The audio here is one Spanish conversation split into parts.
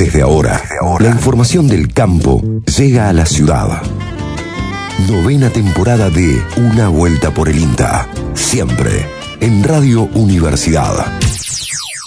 Desde ahora, la información del campo llega a la ciudad. Novena temporada de Una Vuelta por el INTA. Siempre en Radio Universidad.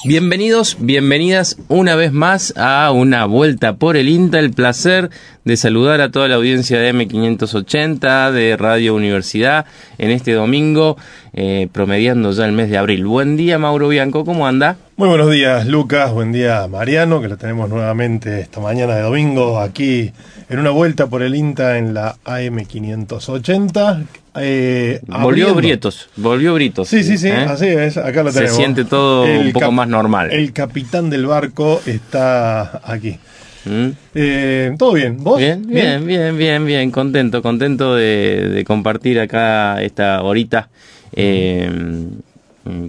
Bienvenidos, bienvenidas una vez más a una vuelta por el INTA. El placer de saludar a toda la audiencia de M580 de Radio Universidad en este domingo, eh, promediando ya el mes de abril. Buen día, Mauro Bianco, ¿cómo anda? Muy buenos días, Lucas. Buen día, Mariano, que lo tenemos nuevamente esta mañana de domingo aquí en una vuelta por el INTA en la AM580. Eh, volvió Brietos, volvió Britos. Sí, sí, sí, ¿eh? así es, acá lo tenemos. Se siente todo un poco más normal. El capitán del barco está aquí. ¿Mm? Eh, ¿Todo bien? ¿Vos? Bien, bien, bien, bien, bien, contento, contento de, compartir acá esta horita.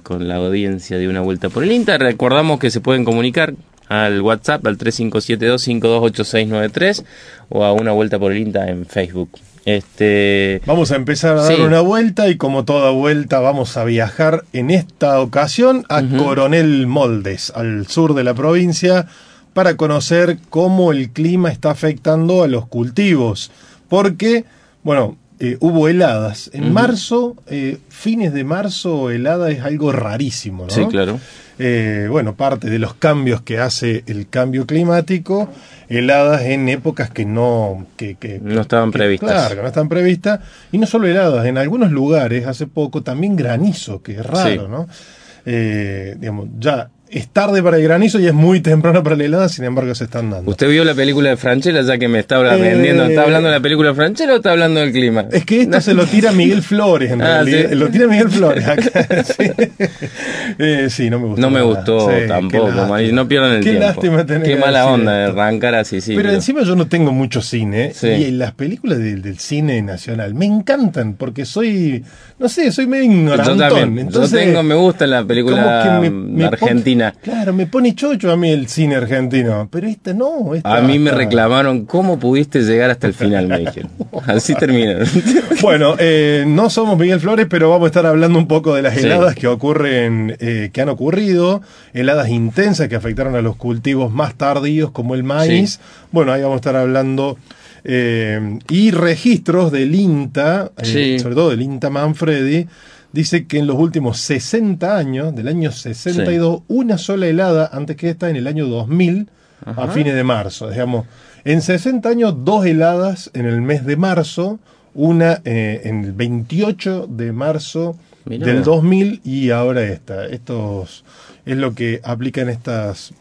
Con la audiencia de una vuelta por el INTA. Recordamos que se pueden comunicar al WhatsApp al 3572-528693 o a una vuelta por el INTA en Facebook. Este... Vamos a empezar a dar una vuelta y como toda vuelta vamos a viajar en esta ocasión a Coronel Moldes, al sur de la provincia, para conocer cómo el clima está afectando a los cultivos. Porque, bueno, eh, hubo heladas. En marzo, eh, fines de marzo, helada es algo rarísimo, ¿no? Sí, claro. Eh, bueno, parte de los cambios que hace el cambio climático, heladas en épocas que no, que, no estaban previstas. Claro, que no previstas. Y no solo heladas, en algunos lugares, hace poco, también granizo, que es raro, ¿no? Digamos, ya es tarde para el granizo y es muy temprano para la helada, sin embargo se están dando. ¿Usted vio la película de Franchella ya que me está vendiendo? ¿Está hablando de la película de Franchella o está hablando del clima? Es que esto se lo tira Miguel Flores en ah, realidad. Lo tira Miguel Flores acá. sí. Eh, sí. no me gustó. No me gustó tampoco. No pierdan el qué tiempo. Lástima tener qué mala onda de arrancar así, sí. Pero, encima yo no tengo mucho cine y las películas del, cine nacional me encantan porque soy, no sé, soy medio ignorante. Yo también. yo tengo, me gusta la película argentina. Claro, me pone chocho a mí el cine argentino, pero esta no. a mí me reclamaron cómo pudiste llegar hasta el final, me dijeron. Así terminaron. bueno, eh, no somos Miguel Flores, pero vamos a estar hablando un poco de las heladas que ocurren, eh, que han ocurrido, heladas intensas que afectaron a los cultivos más tardíos como el maíz. Bueno, ahí vamos a estar hablando. Eh, y registros del INTA, sobre todo del INTA Manfredi, dice que en los últimos 60 años, del año 62, una sola helada, antes que esta, en el año 2000, a fines de marzo. Digamos, en 60 años, dos heladas en el mes de marzo, una eh, en el 28 de marzo del 2000 y ahora esta. Estos es lo que aplican estas,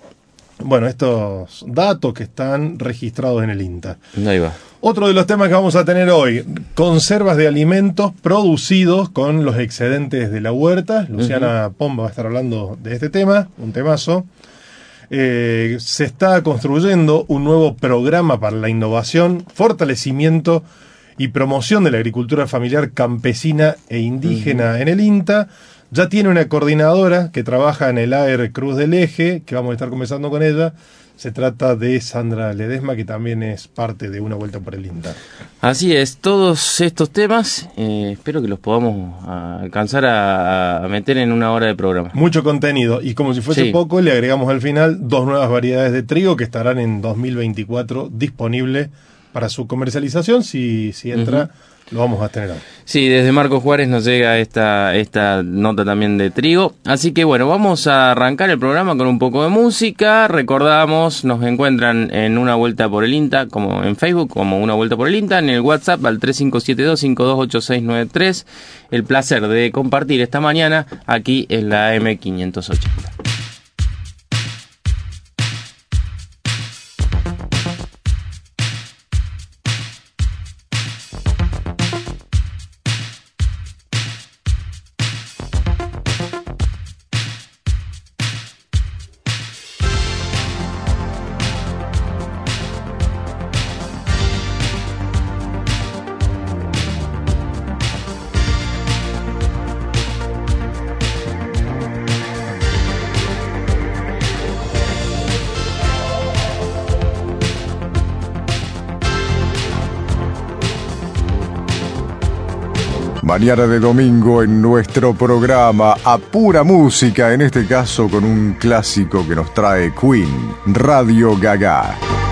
bueno, estos datos que están registrados en el INTA. Ahí va. Otro de los temas que vamos a tener hoy, conservas de alimentos producidos con los excedentes de la huerta. Luciana Pomba va a estar hablando de este tema, un temazo. Eh, se está construyendo un nuevo programa para la innovación, fortalecimiento y promoción de la agricultura familiar campesina e indígena en el INTA. Ya tiene una coordinadora que trabaja en el AER Cruz del Eje, que vamos a estar conversando con ella se trata de Sandra Ledesma, que también es parte de Una Vuelta por el INTA. Así es, todos estos temas eh, espero que los podamos alcanzar a, meter en una hora de programa. Mucho contenido, y como si fuese poco, le agregamos al final dos nuevas variedades de trigo que estarán en 2024 disponibles para su comercialización si, si entra. Lo vamos a tener Sí, desde Marcos Juárez nos llega esta, esta nota también de trigo. Así que bueno, vamos a arrancar el programa con un poco de música. Recordamos, nos encuentran en Una Vuelta por el INTA, como en Facebook, como Una Vuelta por el INTA, en el WhatsApp al 3572-528693. El placer de compartir esta mañana aquí en la M580. Mañana de domingo en nuestro programa a pura música, en este caso con un clásico que nos trae Queen, Radio Gaga.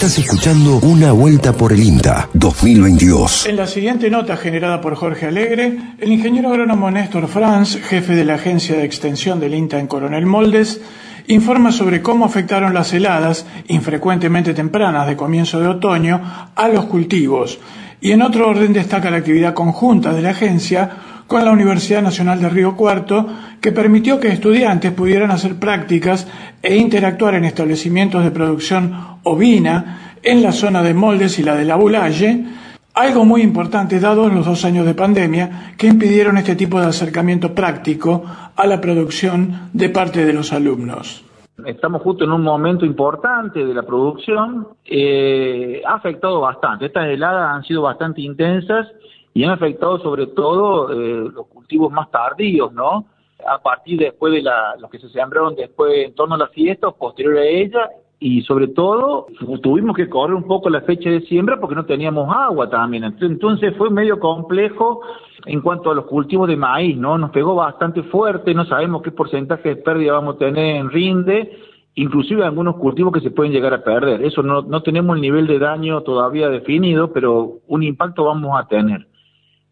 Estás escuchando Una Vuelta por el INTA 2022. En la siguiente nota generada por Jorge Alegre, el ingeniero agrónomo Néstor Franz, jefe de la agencia de extensión del INTA en Coronel Moldes, informa sobre cómo afectaron las heladas, infrecuentemente tempranas de comienzo de otoño, a los cultivos. Y en otro orden destaca la actividad conjunta de la agencia con la Universidad Nacional de Río Cuarto, que permitió que estudiantes pudieran hacer prácticas e interactuar en establecimientos de producción ovina en la zona de Moldes y la de la Bulalle, algo muy importante dados los dos años de pandemia que impidieron este tipo de acercamiento práctico a la producción de parte de los alumnos. Estamos justo en un momento importante de la producción, eh, ha afectado bastante, estas heladas han sido bastante intensas y han afectado sobre todo eh, los cultivos más tardíos, ¿no? A partir después de la, los que se sembraron después en torno a la fiesta o posterior a ella y sobre todo tuvimos que correr un poco la fecha de siembra porque no teníamos agua también. Entonces fue medio complejo en cuanto a los cultivos de maíz, ¿no? Nos pegó bastante fuerte, no sabemos qué porcentaje de pérdida vamos a tener en rinde, inclusive algunos cultivos que se pueden llegar a perder. Eso no, no tenemos el nivel de daño todavía definido, pero un impacto vamos a tener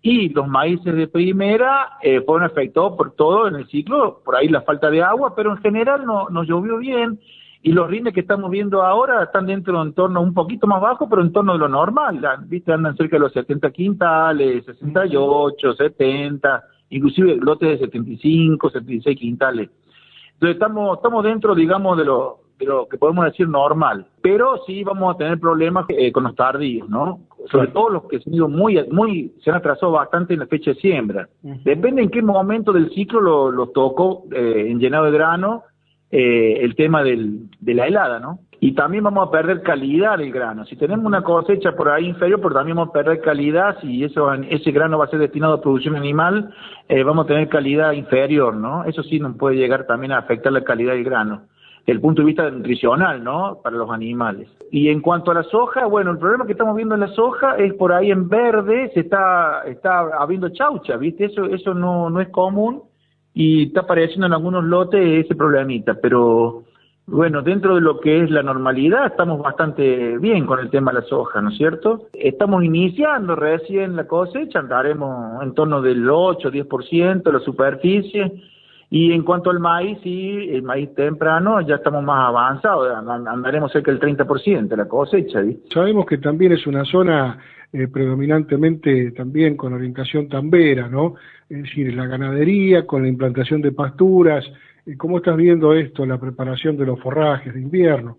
y los maíces de primera eh, fueron afectados por todo en el ciclo, por ahí la falta de agua, pero en general no, nos llovió bien y los rindes que estamos viendo ahora están dentro en torno un poquito más bajo, pero en torno de lo normal, viste andan cerca de los 70 quintales, 68, 70, inclusive lotes de 75, 76 quintales. Entonces estamos estamos dentro, digamos, de lo de lo que podemos decir normal, pero sí vamos a tener problemas eh, con los tardíos, ¿no? Sobre todo los que se han ido muy, muy, se han atrasado bastante en la fecha de siembra. Depende en qué momento del ciclo lo, lo tocó eh, en llenado de grano eh, el tema del, de la helada, ¿no? Y también vamos a perder calidad del grano. Si tenemos una cosecha por ahí inferior, pero también vamos a perder calidad, si eso, ese grano va a ser destinado a producción animal, eh, vamos a tener calidad inferior, ¿no? Eso sí nos puede llegar también a afectar la calidad del grano el punto de vista nutricional, ¿no? Para los animales. Y en cuanto a la soja, bueno, el problema que estamos viendo en la soja es por ahí en verde se está está habiendo chaucha, ¿viste? Eso eso no no es común y está apareciendo en algunos lotes ese problemita, pero bueno, dentro de lo que es la normalidad estamos bastante bien con el tema de la soja, ¿no es cierto? Estamos iniciando recién la cosecha, andaremos en torno del 8, 10% de la superficie y en cuanto al maíz, sí, el maíz temprano ya estamos más avanzados, andaremos cerca del 30% de la cosecha. Sabemos que también es una zona eh, predominantemente también con orientación tambera, ¿no? Es decir, la ganadería, con la implantación de pasturas. Eh, ¿Cómo estás viendo esto, la preparación de los forrajes de invierno?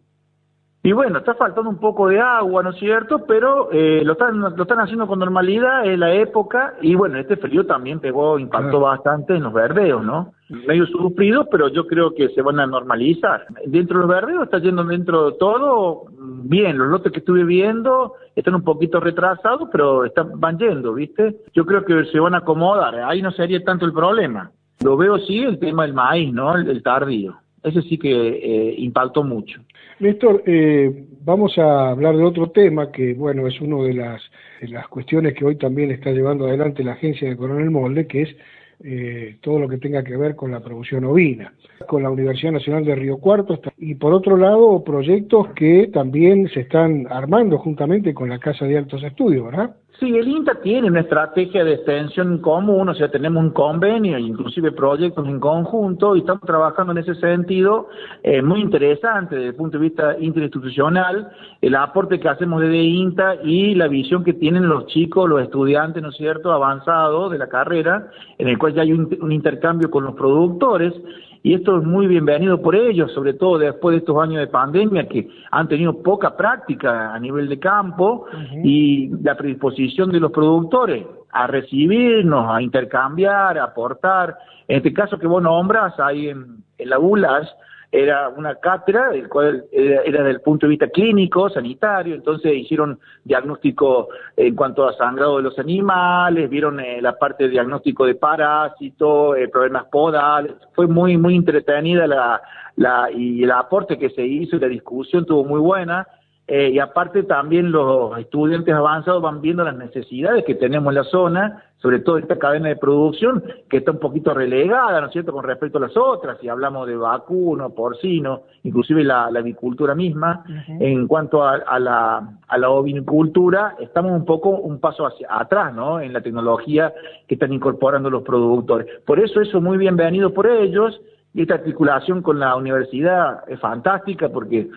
Y bueno, está faltando un poco de agua, ¿no es cierto? Pero eh, lo, están, lo están haciendo con normalidad, en la época, y bueno, este frío también pegó, impactó bastante en los verdeos, ¿no? Medio sufridos, pero yo creo que se van a normalizar. Dentro de los verdeos está yendo dentro de todo bien, los lotes que estuve viendo están un poquito retrasados, pero están, van yendo, ¿viste? Yo creo que se van a acomodar, ahí no sería tanto el problema. Lo veo sí el tema del maíz, ¿no? El, tardío. Ese sí que eh, impactó mucho. Néstor, eh, vamos a hablar de otro tema que, bueno, es una de las, las cuestiones que hoy también está llevando adelante la agencia de Coronel Molde, que es eh, todo lo que tenga que ver con la producción ovina, con la Universidad Nacional de Río Cuarto y por otro lado proyectos que también se están armando juntamente con la Casa de Altos Estudios, ¿verdad? Sí, el INTA tiene una estrategia de extensión común, o sea, tenemos un convenio, inclusive proyectos en conjunto, y estamos trabajando en ese sentido, eh, muy interesante desde el punto de vista interinstitucional, el aporte que hacemos desde INTA y la visión que tienen los chicos, los estudiantes, ¿no es cierto?, avanzados de la carrera, en el cual ya hay un intercambio con los productores, y esto es muy bienvenido por ellos, sobre todo después de estos años de pandemia que han tenido poca práctica a nivel de campo y la predisposición de los productores a recibirnos, a intercambiar, a aportar. En este caso que vos nombras, ahí en, en la ULAS, era una cátedra, el cual era, era del punto de vista clínico, sanitario, entonces hicieron diagnóstico en cuanto a sangrado de los animales, vieron eh, la parte de diagnóstico de parásitos, eh, problemas podales, fue muy, muy entretenida la, la, y el aporte que se hizo y la discusión estuvo muy buena, eh, y aparte también los estudiantes avanzados van viendo las necesidades que tenemos en la zona, sobre todo esta cadena de producción que está un poquito relegada, ¿no es cierto?, con respecto a las otras, si hablamos de vacuno, porcino, inclusive la, avicultura misma, en cuanto a, la, a la ovinicultura, estamos un poco un paso hacia atrás, ¿no?, en la tecnología que están incorporando los productores. Por eso eso muy bienvenido por ellos, y esta articulación con la universidad es fantástica porque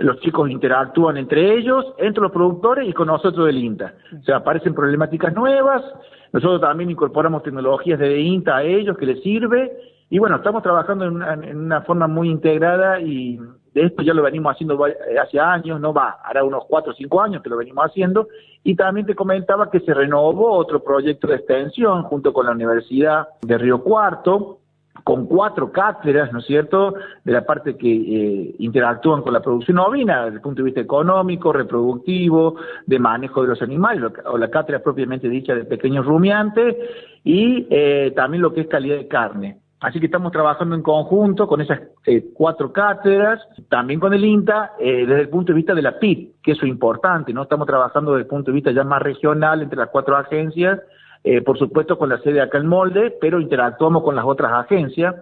los chicos interactúan entre ellos, entre los productores y con nosotros del INTA. O sea, aparecen problemáticas nuevas, nosotros también incorporamos tecnologías de INTA a ellos que les sirve, y bueno, estamos trabajando en una, forma muy integrada y de esto ya lo venimos haciendo hace años, no va, hará unos cuatro o cinco años que lo venimos haciendo, y también te comentaba que se renovó otro proyecto de extensión junto con la Universidad de Río Cuarto, con cuatro cátedras, ¿no es cierto?, de la parte que eh, interactúan con la producción ovina, desde el punto de vista económico, reproductivo, de manejo de los animales, o la cátedra propiamente dicha de pequeños rumiantes, y eh, también lo que es calidad de carne. Así que estamos trabajando en conjunto con esas eh, cuatro cátedras, también con el INTA, desde el punto de vista de la PIB, que es lo importante, ¿no? Estamos trabajando desde el punto de vista ya más regional entre las cuatro agencias, eh, por supuesto con la sede acá en Molde, pero interactuamos con las otras agencias,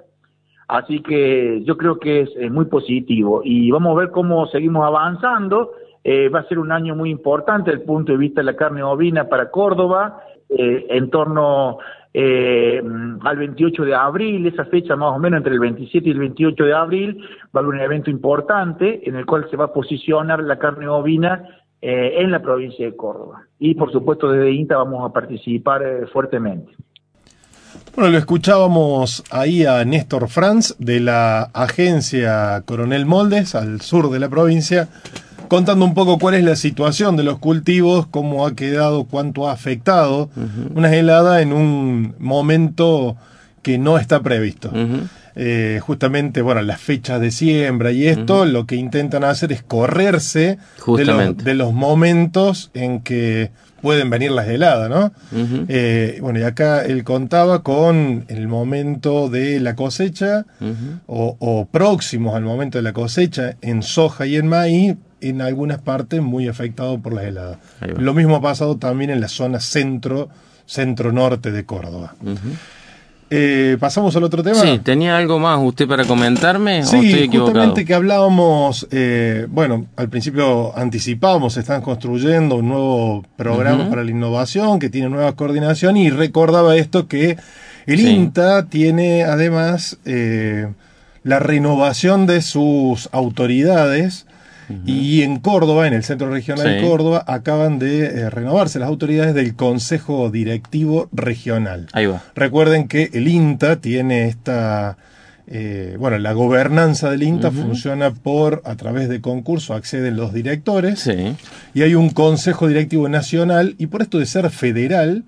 así que yo creo que es, muy positivo y vamos a ver cómo seguimos avanzando. Eh, va a ser un año muy importante desde el punto de vista de la carne ovina para Córdoba, eh, en torno al 28 de abril, esa fecha más o menos entre el 27 y el 28 de abril, va a haber un evento importante en el cual se va a posicionar la carne ovina eh, en la provincia de Córdoba. Y por supuesto desde INTA vamos a participar eh, fuertemente. Bueno, lo escuchábamos ahí a Néstor Franz de la agencia Coronel Moldes al sur de la provincia, contando un poco cuál es la situación de los cultivos, cómo ha quedado, cuánto ha afectado una helada en un momento que no está previsto. Eh, justamente, bueno, las fechas de siembra y esto, lo que intentan hacer es correrse de los, momentos en que pueden venir las heladas, ¿no? Eh, bueno, y acá él contaba con el momento de la cosecha o, próximos al momento de la cosecha en soja y en maíz, en algunas partes muy afectado por las heladas. Lo mismo ha pasado también en la zona centro, centro-norte de Córdoba. Eh, ¿Pasamos al otro tema? Sí, ¿tenía algo más usted para comentarme? Sí, justamente que hablábamos, eh, bueno, al principio anticipábamos, están construyendo un nuevo programa para la innovación que tiene nueva coordinación y recordaba esto que el INTA tiene además eh, la renovación de sus autoridades y en Córdoba, en el Centro Regional de Córdoba, acaban de eh, renovarse las autoridades del Consejo Directivo Regional. Ahí va. Recuerden que el INTA tiene esta... Eh, bueno, la gobernanza del INTA funciona por, a través de concurso, acceden los directores sí. y hay un consejo directivo nacional y por esto de ser federal,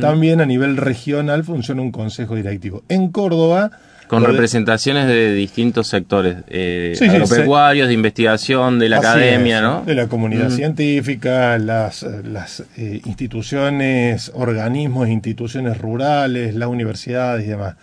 también a nivel regional funciona un consejo directivo. En Córdoba con representaciones de distintos sectores, eh, agropecuarios, de investigación, de la academia, ¿no? De la comunidad científica, las, las eh, instituciones, organismos, instituciones rurales, las universidades y demás.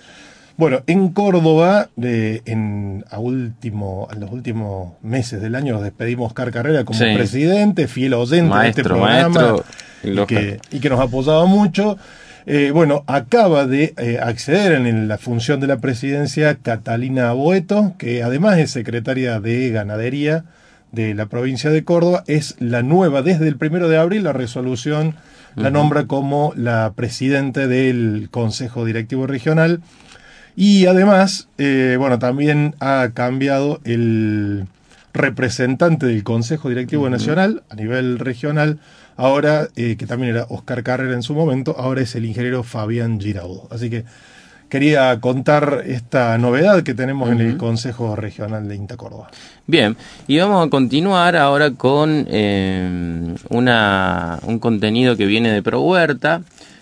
Bueno, en Córdoba, de, en, a, último, en los últimos meses del año, nos despedimos Oscar Carrera como presidente, fiel oyente de este programa y, que, y que nos apoyaba mucho. Eh, bueno, acaba de eh, acceder en la función de la presidencia Catalina Boeto, que además es secretaria de Ganadería de la provincia de Córdoba, es la nueva, desde el primero de abril, la resolución la nombra como la presidente del Consejo Directivo Regional. Y además, eh, bueno, también ha cambiado el representante del Consejo Directivo Nacional a nivel regional Ahora, eh, que también era Oscar Carrera en su momento, ahora es el ingeniero Fabián Giraudo. Así que quería contar esta novedad que tenemos en el Consejo Regional de Inta Córdoba. Bien, y vamos a continuar ahora con eh, una, un contenido que viene de Pro Huerta.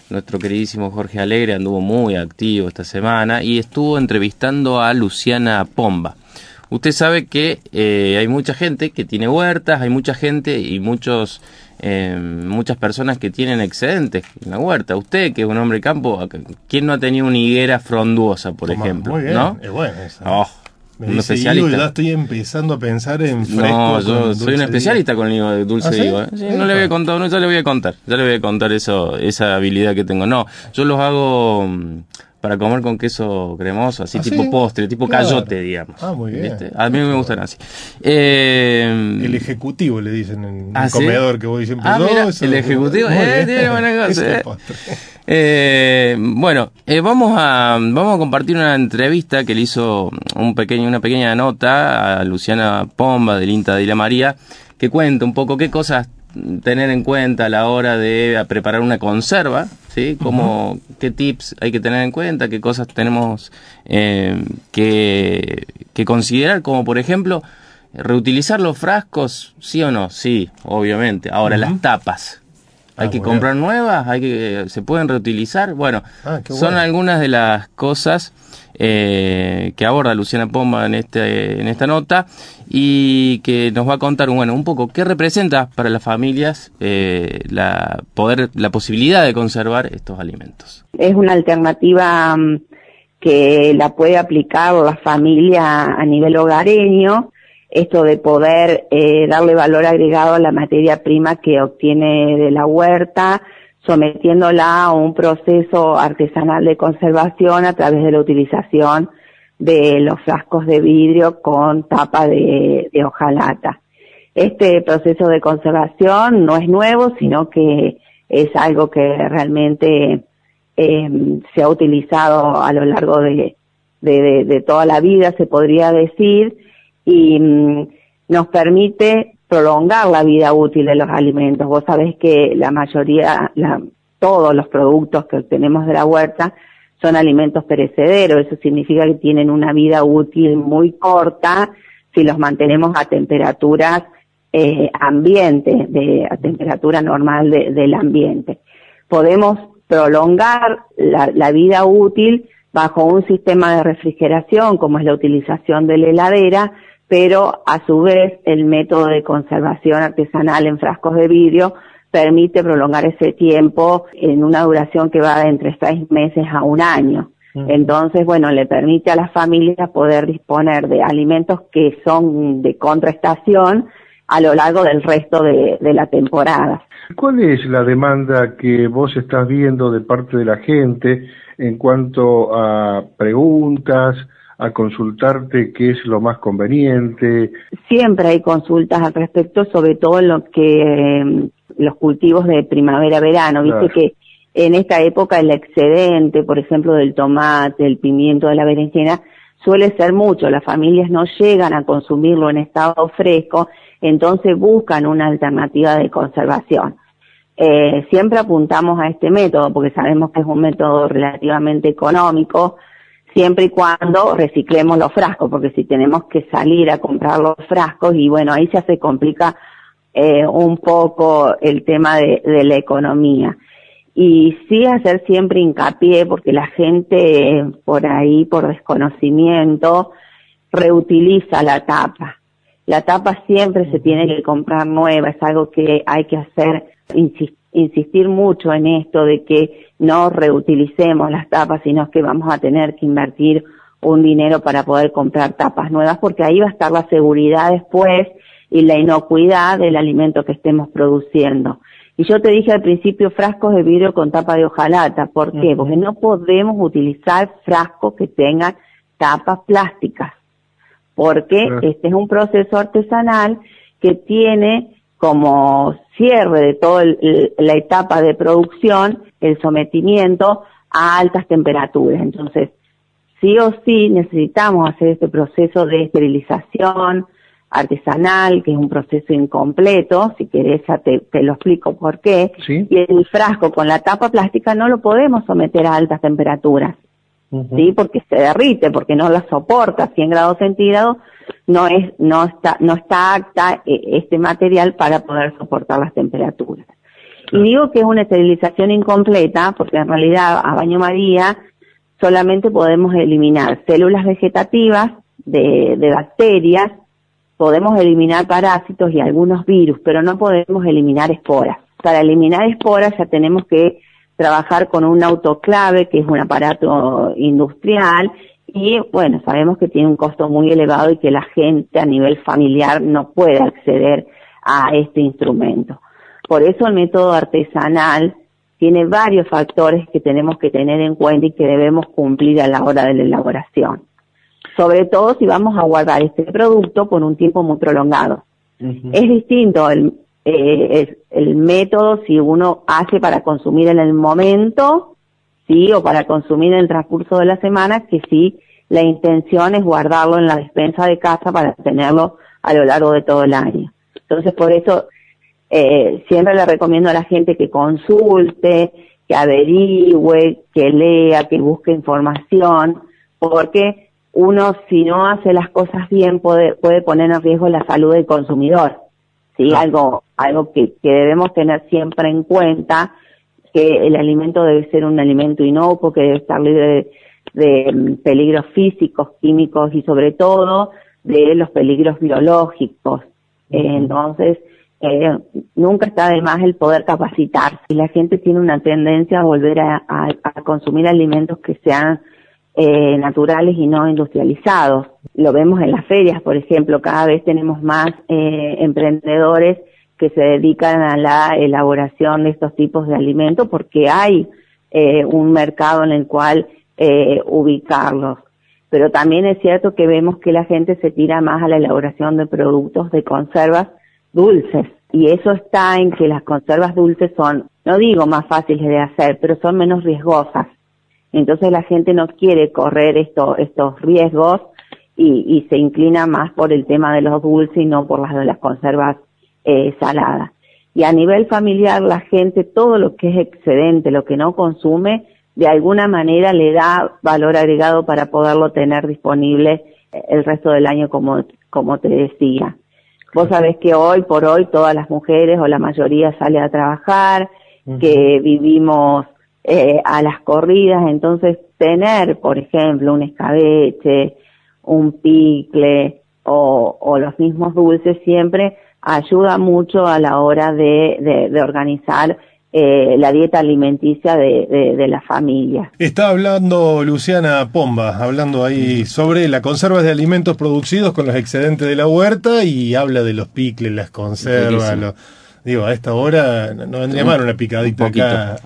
Nuestro queridísimo Jorge Alegre anduvo muy activo esta semana y estuvo entrevistando a Luciana Pomba. Usted sabe que eh, hay mucha gente que tiene huertas, hay mucha gente y muchos eh, muchas personas que tienen excedentes en la huerta. Usted, que es un hombre de campo, ¿quién no ha tenido una higuera fronduosa, por ejemplo? Muy bien, ¿no? es bueno esa. Oh, Me un especialista. ya estoy empezando a pensar en fresco. No, yo soy un especialista con el dulce de ¿Ah, ¿eh? no le voy a contar, no, ya le voy a contar, ya le voy a contar eso, esa habilidad que tengo. No, yo los hago para comer con queso cremoso, así ¿Ah, tipo postre, tipo cayote, digamos. Ah, muy bien. A mí me gustan así. Eh, el ejecutivo le dicen en ¿Ah, comedor que voy siempre. Ah, mira, el ejecutivo, eh, tiene buena cosa. Eh. eh. bueno, eh, vamos a vamos a compartir una entrevista que le hizo un pequeño, una pequeña nota a Luciana Pomba del INTA de la María, que cuenta un poco qué cosas tener en cuenta a la hora de preparar una conserva, ¿sí? Como, qué tips hay que tener en cuenta, qué cosas tenemos eh, que, que considerar, como por ejemplo, reutilizar los frascos, sí o no, sí, obviamente. Ahora, las tapas. ¿Hay ah, que comprar nuevas? ¿Hay que, ¿Se pueden reutilizar? Bueno, ah, son algunas de las cosas eh, que aborda Luciana Pomba en, este, en esta nota y que nos va a contar bueno, un poco qué representa para las familias eh, la, poder, la posibilidad de conservar estos alimentos. Es una alternativa mm, que la puede aplicar la familia a nivel hogareño, esto de poder eh, darle valor agregado a la materia prima que obtiene de la huerta, sometiéndola a un proceso artesanal de conservación a través de la utilización de los frascos de vidrio con tapa de, hojalata. Este proceso de conservación no es nuevo, sino que es algo que realmente em, se ha utilizado a lo largo de, toda la vida, se podría decir, y mm, nos permite prolongar la vida útil de los alimentos. Vos sabés que la mayoría, la, todos los productos que obtenemos de la huerta son alimentos perecederos, eso significa que tienen una vida útil muy corta si los mantenemos a temperaturas eh, ambiente, de, a temperatura normal del ambiente. Podemos prolongar la vida útil bajo un sistema de refrigeración, como es la utilización de la heladera, pero a su vez el método de conservación artesanal en frascos de vidrio permite prolongar ese tiempo en una duración que va de entre seis meses a un año. Entonces, bueno, le permite a las familias poder disponer de alimentos que son de contraestación a lo largo del resto de, de la temporada. ¿Cuál es la demanda que vos estás viendo de parte de la gente en cuanto a preguntas, a consultarte qué es lo más conveniente. Siempre hay consultas al respecto, sobre todo en lo que em, los cultivos de primavera-verano. Viste que en esta época el excedente, por ejemplo, del tomate, del pimiento, de la berenjena, suele ser mucho. Las familias no llegan a consumirlo en estado fresco, entonces buscan una alternativa de conservación. Eh, siempre apuntamos a este método porque sabemos que es un método relativamente económico, siempre y cuando reciclemos los frascos, porque si tenemos que salir a comprar los frascos y bueno, ahí ya se complica eh, un poco el tema de, la economía. Y sí hacer siempre hincapié, porque la gente por ahí, por desconocimiento, reutiliza la tapa. La tapa siempre se tiene que comprar nueva, es algo que hay que hacer, insistir mucho en esto de que no reutilicemos las tapas, sino que vamos a tener que invertir un dinero para poder comprar tapas nuevas, porque ahí va a estar la seguridad después y la inocuidad del alimento que estemos produciendo. Y yo te dije al principio frascos de vidrio con tapa de hojalata. ¿Por qué? Porque no podemos utilizar frascos que tengan tapas plásticas. Porque este es un proceso artesanal que tiene como cierre de toda la etapa de producción el sometimiento a altas temperaturas. Entonces, sí o sí necesitamos hacer este proceso de esterilización artesanal, que es un proceso incompleto, si querés te, te lo explico por qué, y el frasco con la tapa plástica no lo podemos someter a altas temperaturas, ¿sí? Porque se derrite, porque no la soporta a 100 grados centígrados, no es, no está, no está apta eh, este material para poder soportar las temperaturas. Y digo que es una esterilización incompleta, porque en realidad a baño María solamente podemos eliminar células vegetativas de, de bacterias, podemos eliminar parásitos y algunos virus, pero no podemos eliminar esporas. Para eliminar esporas ya tenemos que trabajar con un autoclave, que es un aparato industrial, y bueno, sabemos que tiene un costo muy elevado y que la gente a nivel familiar no puede acceder a este instrumento. Por eso el método artesanal tiene varios factores que tenemos que tener en cuenta y que debemos cumplir a la hora de la elaboración. Sobre todo si vamos a guardar este producto por un tiempo muy prolongado. Es distinto el, eh, el método si uno hace para consumir en el momento sí, o para consumir en el transcurso de la semana, que sí, la intención es guardarlo en la despensa de casa para tenerlo a lo largo de todo el año. Entonces, por eso eh, siempre le recomiendo a la gente que consulte, que averigüe, que lea, que busque información, porque uno si no hace las cosas bien puede, puede poner en riesgo la salud del consumidor. Sí, algo, algo que, que debemos tener siempre en cuenta que el alimento debe ser un alimento inocuo, que debe estar libre de, mm, peligros físicos, químicos y sobre todo de los peligros biológicos. entonces, eh, nunca está de más el poder capacitar. Si la gente tiene una tendencia a volver a, consumir alimentos que sean eh, naturales y no industrializados. Lo vemos en las ferias, por ejemplo, cada vez tenemos más eh, emprendedores que se dedican a la elaboración de estos tipos de alimentos porque hay eh, un mercado en el cual eh, ubicarlos. Pero también es cierto que vemos que la gente se tira más a la elaboración de productos de conservas dulces. Y eso está en que las conservas dulces son, no digo más fáciles de hacer, pero son menos riesgosas. Entonces la gente no quiere correr esto, estos riesgos y, y se inclina más por el tema de los dulces y no por las de las conservas eh, salada. Y a nivel familiar, la gente, todo lo que es excedente, lo que no consume, de alguna manera le da valor agregado para poderlo tener disponible eh, el resto del año, como, como te decía. Vos sabés que hoy por hoy todas las mujeres o la mayoría sale a trabajar, que vivimos eh, a las corridas, entonces tener, por ejemplo, un escabeche, un picle o, o los mismos dulces siempre ayuda mucho a la hora de, de, organizar eh, la dieta alimenticia de, de, la familia. Está hablando Luciana Pomba, hablando ahí sobre la conserva de alimentos producidos con los excedentes de la huerta y habla de los picles, las conservas, los Digo, a esta hora no vendría mal una picadita acá.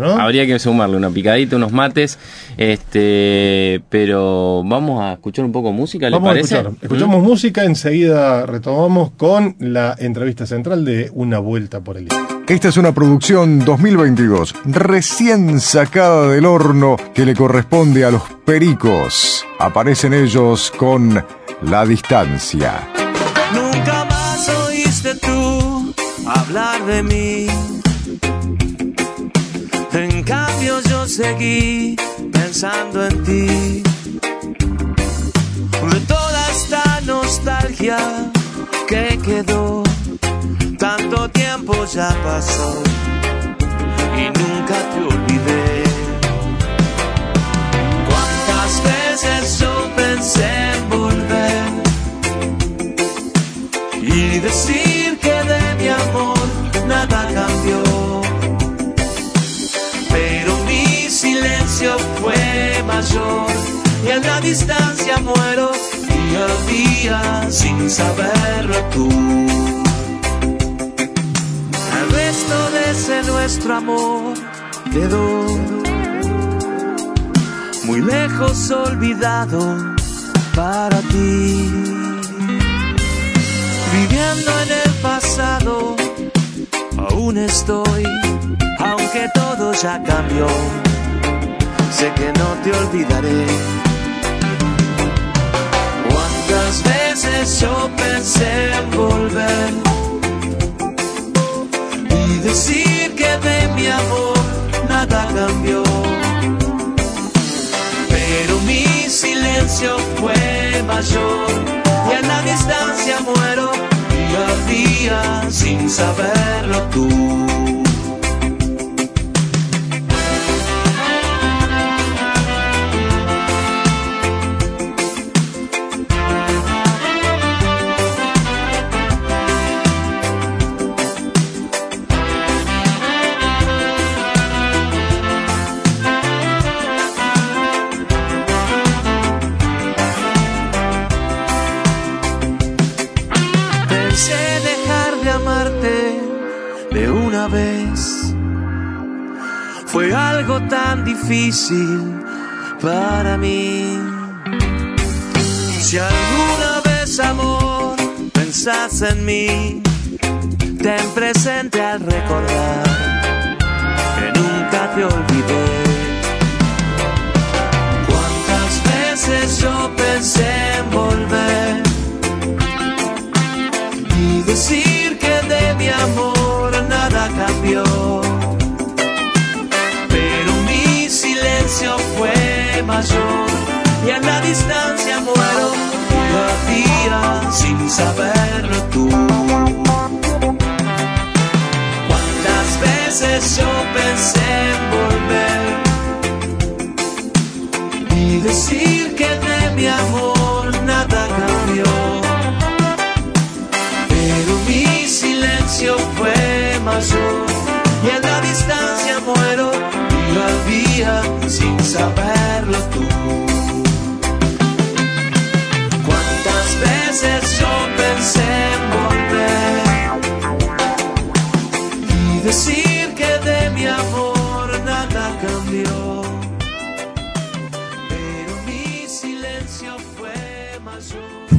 ¿no? Habría que sumarle una picadita, unos mates. Este, pero vamos a escuchar un poco música, ¿le vamos parece? A escuchar. Escuchamos música, enseguida retomamos con la entrevista central de Una Vuelta por el Esta es una producción 2022, recién sacada del horno que le corresponde a los pericos. Aparecen ellos con La Distancia. Nunca más oíste tú hablar de mí. En cambio yo seguí pensando en ti. De toda esta nostalgia que quedó, tanto tiempo ya pasó y nunca te olvidé. ¿Cuántas veces yo pensé en volver y decir silencio fue mayor y en la distancia muero día a día sin saberlo tú. El resto de ese nuestro amor quedó muy lejos olvidado para ti. Viviendo en el pasado aún estoy, aunque todo ya cambió, sé que no te olvidaré. ¿Cuántas veces yo pensé en volver y decir que de mi amor nada cambió? Pero mi silencio fue mayor y en la distancia muero día sin saberlo tú. Difícil para mí. Si alguna vez, amor, pensás en mí, ten presente al recordar que nunca te olvidé. Cuántas veces yo pensé en volver y decir y en la distancia muero día sin saberlo tú. Cuántas veces yo pensé en volver y decir que de mi amor nada cambió. Pero mi silencio fue mayor sin saberlo tú. Cuántas veces yo pensé en volver y decir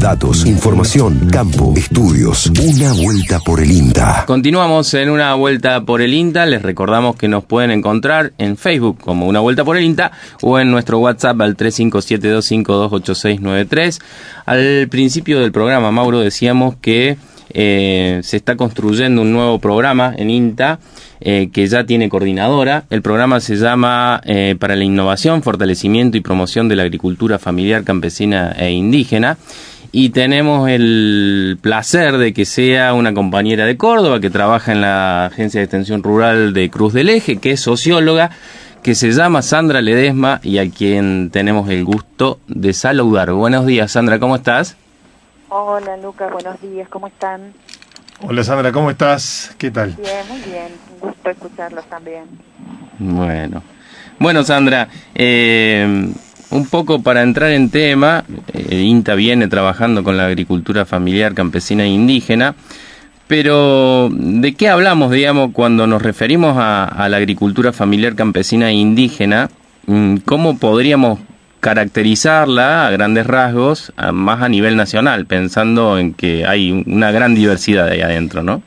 Datos, información, campo, estudios. Una vuelta por el INTA. Continuamos en una vuelta por el INTA. Les recordamos que nos pueden encontrar en Facebook como una vuelta por el INTA o en nuestro WhatsApp al 3572528693. Al principio del programa, Mauro, decíamos que eh, se está construyendo un nuevo programa en INTA eh, que ya tiene coordinadora. El programa se llama eh, Para la Innovación, Fortalecimiento y Promoción de la Agricultura Familiar, Campesina e Indígena. Y tenemos el placer de que sea una compañera de Córdoba que trabaja en la Agencia de Extensión Rural de Cruz del Eje, que es socióloga, que se llama Sandra Ledesma y a quien tenemos el gusto de saludar. Buenos días, Sandra, ¿cómo estás? Hola Lucas, buenos días, ¿cómo están? Hola Sandra, ¿cómo estás? ¿Qué tal? Bien, muy bien, un gusto escucharlos también. Bueno. Bueno, Sandra, eh, un poco para entrar en tema, eh, INTA viene trabajando con la agricultura familiar campesina e indígena, pero ¿de qué hablamos, digamos, cuando nos referimos a, la agricultura familiar campesina e indígena? Mm, ¿Cómo podríamos caracterizarla a grandes rasgos, más a nivel nacional, pensando en que hay una gran diversidad ahí adentro, ¿no?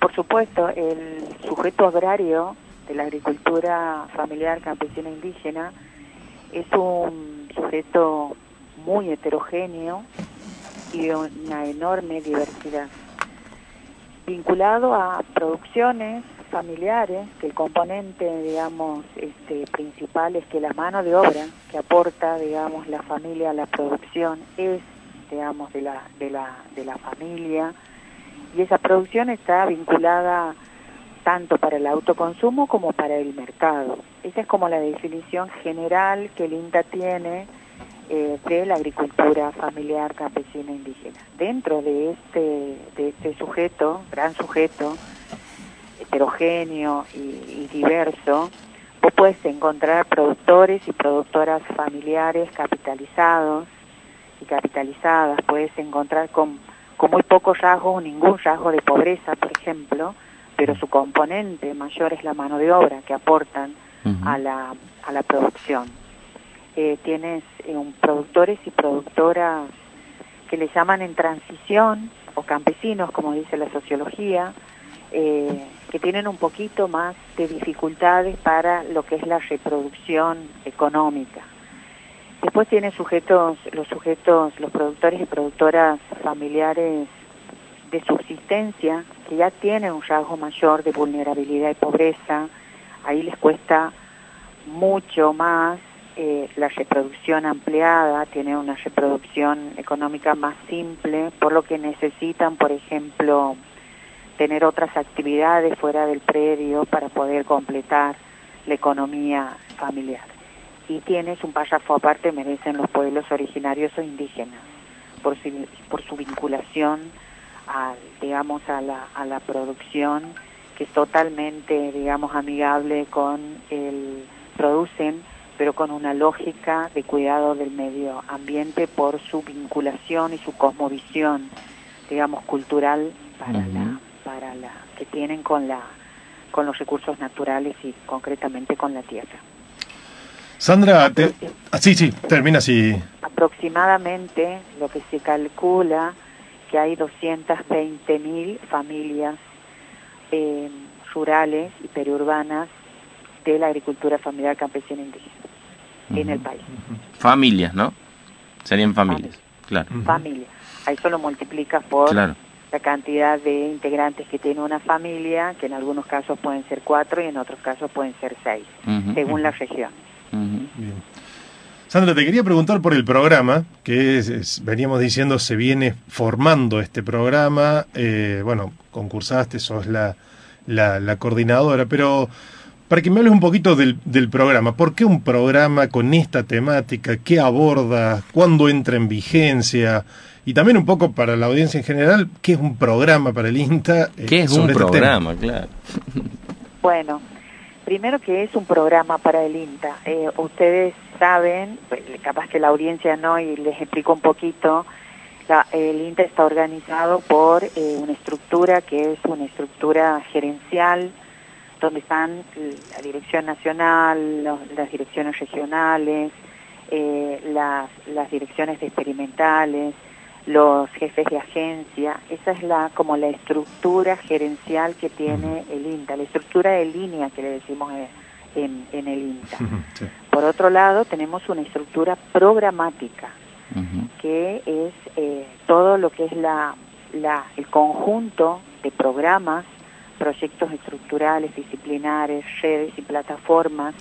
Por supuesto, el sujeto agrario de la agricultura familiar campesina indígena es un sujeto muy heterogéneo y de una enorme diversidad, vinculado a producciones familiares, que el componente, digamos, este, principal es que la mano de obra que aporta, digamos, la familia a la producción es, digamos, de la, de la, de la familia, y esa producción está vinculada tanto para el autoconsumo como para el mercado. Esa es como la definición general que el INTA tiene eh, de la agricultura familiar campesina indígena. Dentro de este, de este sujeto, gran sujeto, heterogéneo y, diverso, vos puedes encontrar productores y productoras familiares capitalizados y capitalizadas, puedes encontrar con, con muy pocos rasgos o ningún rasgo de pobreza, por ejemplo, pero su componente mayor es la mano de obra que aportan a, la, a la producción. Eh, tienes eh, un, productores y productoras que le llaman en transición, o campesinos, como dice la sociología, eh, que tienen un poquito más de dificultades para lo que es la reproducción económica. Después tiene sujetos, los sujetos, los productores y productoras familiares de subsistencia que ya tienen un rasgo mayor de vulnerabilidad y pobreza. Ahí les cuesta mucho más eh, la reproducción ampliada, tienen una reproducción económica más simple, por lo que necesitan, por ejemplo, tener otras actividades fuera del predio para poder completar la economía familiar. Y tienes un párrafo aparte, merecen los pueblos originarios o indígenas, por su, por su vinculación a, digamos, a la, a la producción, que es totalmente, digamos, amigable con el, producen, pero con una lógica de cuidado del medio ambiente por su vinculación y su cosmovisión digamos, cultural para la para la que tienen con la con los recursos naturales y concretamente con la tierra. Sandra, te... ah, sí, sí, termina así. Aproximadamente lo que se calcula que hay 220 mil familias eh, rurales y periurbanas de la agricultura familiar campesina indígena en el país. Familias, ¿no? Serían familias, claro. Familias. A eso lo multiplica por la cantidad de integrantes que tiene una familia, que en algunos casos pueden ser cuatro y en otros casos pueden ser seis, según la región. Sandra, te quería preguntar por el programa, que veníamos diciendo se viene formando este programa, eh, bueno, concursaste, sos la, la, coordinadora, pero para que me hables un poquito del, del, programa, ¿por qué un programa con esta temática? ¿Qué aborda? ¿Cuándo entra en vigencia? Y también un poco para la audiencia en general, ¿qué es un programa para el INTA? Eh, ¿Qué es un este programa? Claro. Bueno, primero que es un programa para el INTA. Eh, ustedes saben, pues, capaz que la audiencia no, y les explico un poquito, el INTA está organizado por eh, una estructura que es una estructura gerencial, donde están la dirección nacional, las direcciones regionales, eh, las, las direcciones experimentales, los jefes de agencia. Esa es la como la estructura gerencial que tiene el INTA, la estructura de línea que le decimos en, en el INTA. Por otro lado, tenemos una estructura programática, que es eh, todo lo que es la, la, el conjunto de programas, proyectos estructurales, disciplinares, redes y plataformas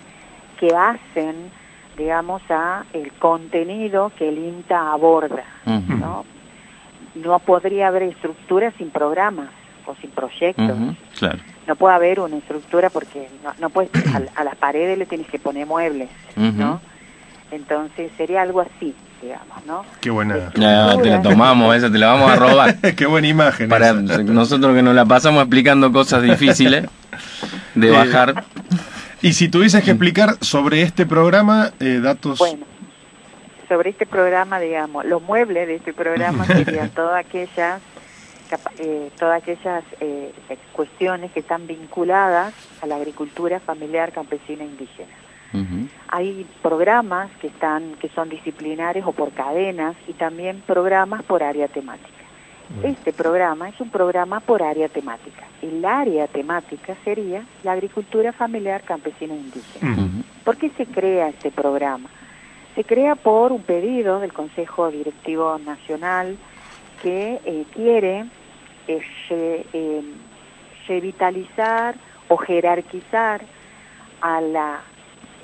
que hacen digamos, a el contenido que el INTA aborda, ¿no? No podría haber estructura sin programas o sin proyectos. No puede haber una estructura porque no, no puedes, a, las paredes le tienes que poner muebles, ¿no? Entonces sería algo así, digamos, ¿no? Qué buena. te la tomamos, esa te la vamos a robar. Qué buena imagen. Para nosotros que nos la pasamos explicando cosas difíciles de eh, bajar. Y si tuvieses que explicar sobre este programa, eh, datos... Bueno, sobre este programa, digamos, los muebles de este programa serían todas aquellas eh, todas aquellas eh, cuestiones que están vinculadas a la agricultura familiar campesina indígena. Hay programas que están que son disciplinares o por cadenas y también programas por área temática. Este programa es un programa por área temática. El área temática sería la agricultura familiar campesina indígena. ¿Por qué se crea este programa? Se crea por un pedido del Consejo Directivo Nacional que eh, quiere eh, revitalizar o jerarquizar a la,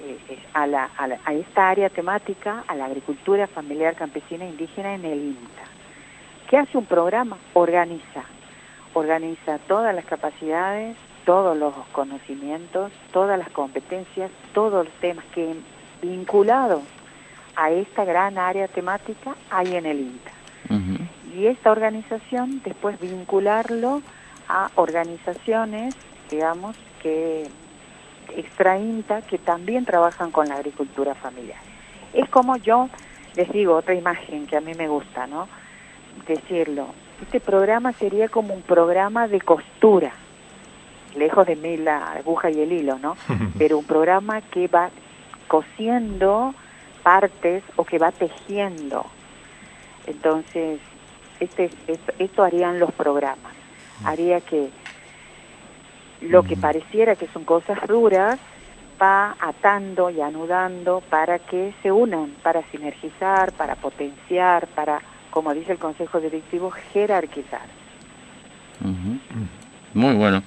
eh, a, la, a, esta área temática, a la agricultura familiar campesina indígena en el INTA. ¿Qué hace un programa? Organiza. Organiza todas las capacidades, todos los conocimientos, todas las competencias, todos los temas que vinculados a esta gran área temática hay en el INTA. Y esta organización después vincularlo a organizaciones, digamos, que extra INTA, que también trabajan con la agricultura familiar. Es como yo les digo otra imagen que a mí me gusta, ¿no? Decirlo. Este programa sería como un programa de costura, lejos de mí la aguja y el hilo, ¿no? Pero un programa que va cosiendo partes o que va tejiendo. Entonces, este, esto, harían los programas. Haría que lo que pareciera que son cosas duras va atando y anudando para que se unan, para sinergizar, para potenciar, para, como dice el Consejo Directivo, jerarquizar. Muy bueno.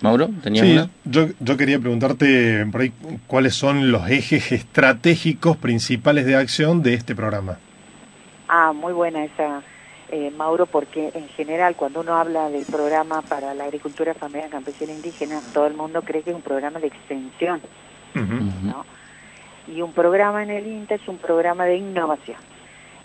Mauro, ¿tenías sí, Yo, yo quería preguntarte por ahí, cuáles son los ejes estratégicos principales de acción de este programa. Ah, muy buena esa, eh, Mauro, porque en general cuando uno habla del programa para la agricultura familiar campesina indígena, todo el mundo cree que es un programa de extensión, ¿no? Y un programa en el INTA es un programa de innovación.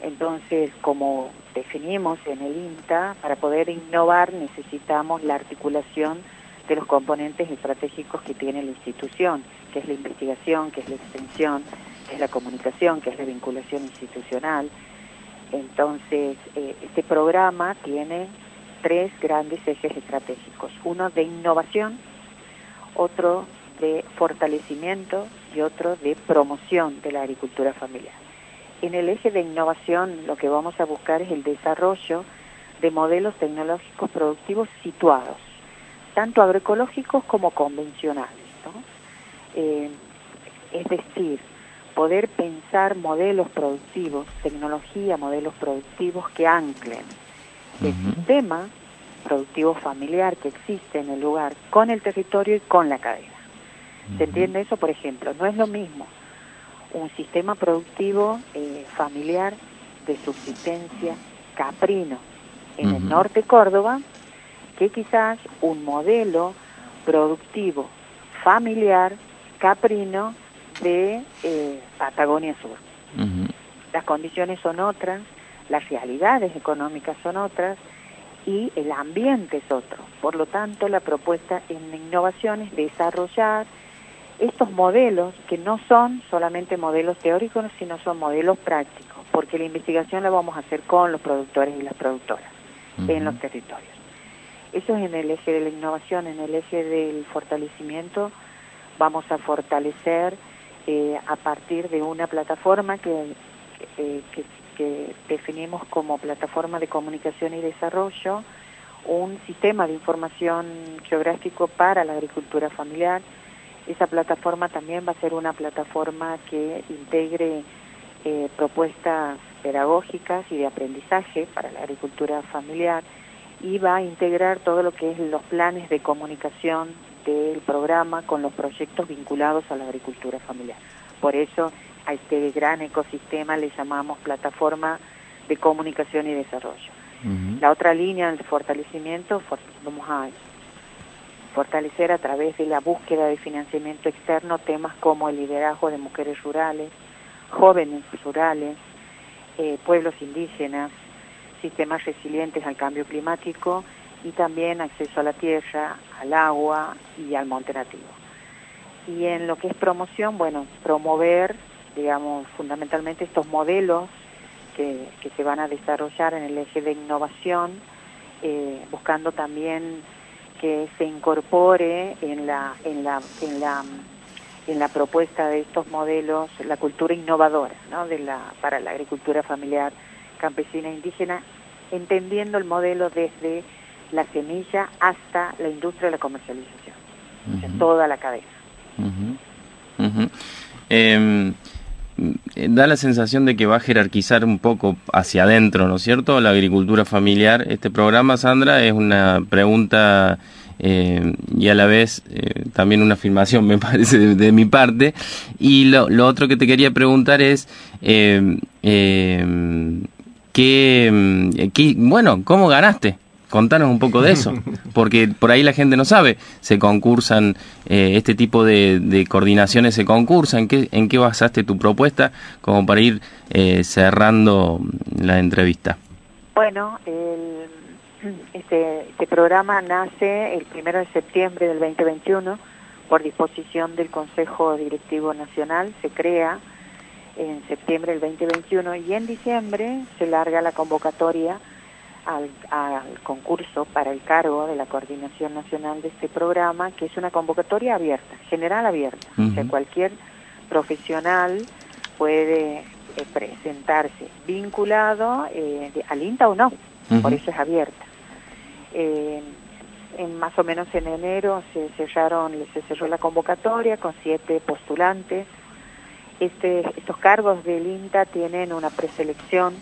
Entonces, como definimos en el INTA, para poder innovar necesitamos la articulación de los componentes estratégicos que tiene la institución, que es la investigación, que es la extensión, que es la comunicación, que es la vinculación institucional, Entonces, eh, este programa tiene tres grandes ejes estratégicos. Uno de innovación, otro de fortalecimiento y otro de promoción de la agricultura familiar. En el eje de innovación lo que vamos a buscar es el desarrollo de modelos tecnológicos productivos situados, tanto agroecológicos como convencionales. Eh, es decir, poder pensar modelos productivos, tecnología, modelos productivos que anclen el sistema productivo familiar que existe en el lugar con el territorio y con la cadena. ¿Se entiende eso? Por ejemplo, no es lo mismo un sistema productivo eh, familiar de subsistencia caprino en el norte de Córdoba que quizás un modelo productivo familiar caprino de eh, Patagonia Sur. Las condiciones son otras, las realidades económicas son otras y el ambiente es otro. Por lo tanto, la propuesta en innovación es desarrollar estos modelos que no son solamente modelos teóricos, sino son modelos prácticos, porque la investigación la vamos a hacer con los productores y las productoras en los territorios. Eso es en el eje de la innovación, en el eje del fortalecimiento vamos a fortalecer eh, a partir de una plataforma que, eh, que, definimos como plataforma de comunicación y desarrollo, un sistema de información geográfico para la agricultura familiar. Esa plataforma también va a ser una plataforma que integre eh, propuestas pedagógicas y de aprendizaje para la agricultura familiar y va a integrar todo lo que es los planes de comunicación del programa con los proyectos vinculados a la agricultura familiar. Por eso a este gran ecosistema le llamamos plataforma de comunicación y desarrollo. La otra línea de fortalecimiento, vamos a fortalecer a través de la búsqueda de financiamiento externo temas como el liderazgo de mujeres rurales, jóvenes rurales, eh, pueblos indígenas, sistemas resilientes al cambio climático y también acceso a la tierra, al agua y al monte nativo. Y en lo que es promoción, bueno, promover, digamos, fundamentalmente estos modelos que, se van a desarrollar en el eje de innovación, eh, buscando también que se incorpore en la, en la, en la, en la propuesta de estos modelos la cultura innovadora, ¿no? de la, para la agricultura familiar campesina e indígena, entendiendo el modelo desde la semilla hasta la industria de la comercialización, toda la cadena. Em, da la sensación de que va a jerarquizar un poco hacia adentro, ¿no es cierto? La agricultura familiar. Este programa, Sandra, es una pregunta eh, y a la vez eh, también una afirmación, me parece, de, mi parte. Y lo, lo, otro que te quería preguntar es, eh, eh que, bueno, ¿cómo ganaste? Contanos un poco de eso, porque por ahí la gente no sabe, se concursan, eh, este tipo de, coordinaciones se concursan, ¿en qué, ¿en qué basaste tu propuesta como para ir eh, cerrando la entrevista? Bueno, este, este programa nace el primero de septiembre del 2021 por disposición del Consejo Directivo Nacional, se crea en septiembre del 2021 y en diciembre se larga la convocatoria al, concurso para el cargo de la coordinación nacional de este programa, que es una convocatoria abierta, general abierta. O sea, cualquier profesional puede eh, presentarse vinculado eh, al INTA o no, por eso es abierta. Eh, en más o menos en enero se cerraron, se cerró la convocatoria con siete postulantes. Este, estos cargos del INTA tienen una preselección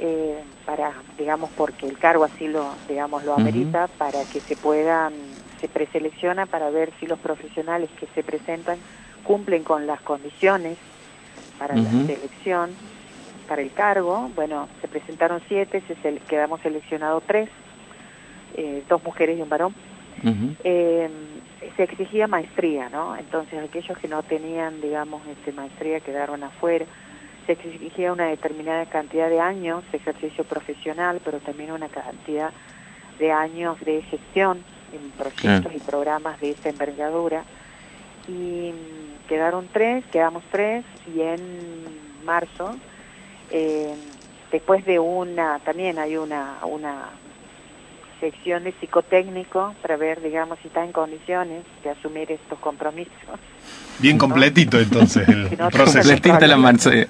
eh, para, digamos, porque el cargo así lo, digamos, lo amerita, para que se puedan, se preselecciona para ver si los profesionales que se presentan cumplen con las condiciones para la selección, para el cargo. Bueno, se presentaron siete, se quedamos seleccionados tres, eh, dos mujeres y un varón. eh, se exigía maestría, ¿no? Entonces aquellos que no tenían, digamos, este, maestría quedaron afuera se exigía una determinada cantidad de años de ejercicio profesional, pero también una cantidad de años de gestión en proyectos y programas de esta envergadura. Y quedaron tres, quedamos tres, y en marzo eh, después de una, también hay una, una sección de psicotécnico para ver, digamos, si está en condiciones de asumir estos compromisos. Bien completito entonces el proceso. Completita la marcha. y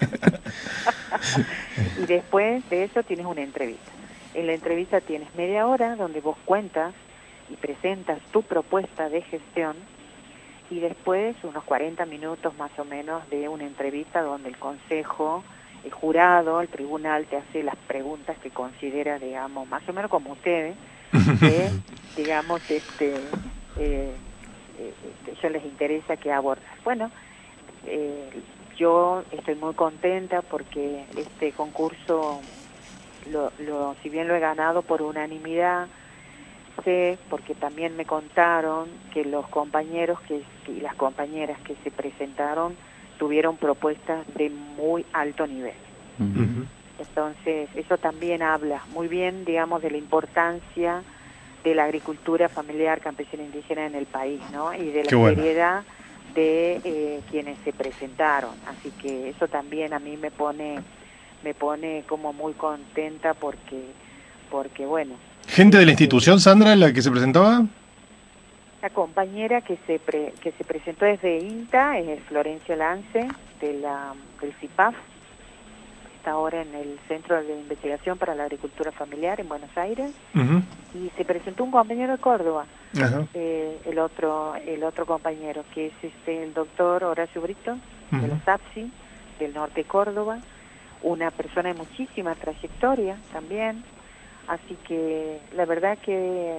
después de eso tienes una entrevista. En la entrevista tienes media hora donde vos cuentas y presentas tu propuesta de gestión y después unos 40 minutos más o menos de una entrevista donde el consejo, el jurado, el tribunal te hace las preguntas que considera, digamos, más o menos como ustedes, que, digamos, este, eh, eh, ellos les interesa que abordas. Bueno, eh, yo estoy muy contenta porque este concurso, lo, lo, si bien lo he ganado por unanimidad, sé, porque también me contaron que los compañeros que, y las compañeras que se presentaron tuvieron propuestas de muy alto nivel. Entonces, eso también habla muy bien, digamos, de la importancia de la agricultura familiar campesina indígena en el país, ¿no? Y de la seriedad de eh, quienes se presentaron. Así que eso también a mí me pone me pone como muy contenta porque porque bueno, ¿Gente de la institución, Sandra, la que se presentaba? La compañera que se que se presentó desde INTA es Florencia Lance, de la, del CIPAF, está ahora en el Centro de Investigación para la Agricultura Familiar en Buenos Aires, y se presentó un compañero de Córdoba, eh, el otro el otro compañero, que es este el doctor Horacio Brito, de la SAPSI, del norte de Córdoba, una persona de muchísima trayectoria también, Así que la verdad que